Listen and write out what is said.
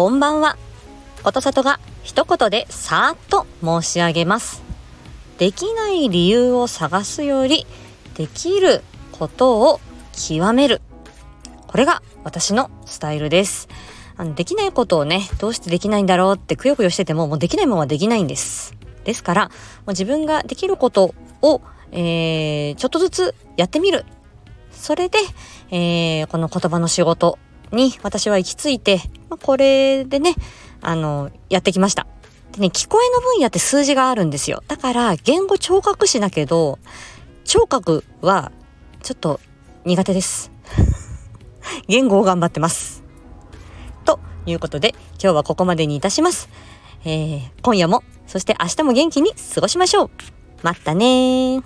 こんばんは。ことさとが一言でさーっと申し上げます。できない理由を探すより、できることを極める。これが私のスタイルです。あの、できないことをね、どうしてできないんだろうってくよくよしてても、もうできないものはできないんです。ですから、もう自分ができることを、えー、ちょっとずつやってみる。それで、えー、この言葉の仕事に私は行き着いて、まあ、これでね、あの、やってきました。でね、聞こえの分野って数字があるんですよ。だから、言語聴覚士だけど、聴覚はちょっと苦手です。言語を頑張ってます。ということで、今日はここまでにいたします。えー、今夜も、そして明日も元気に過ごしましょう。またね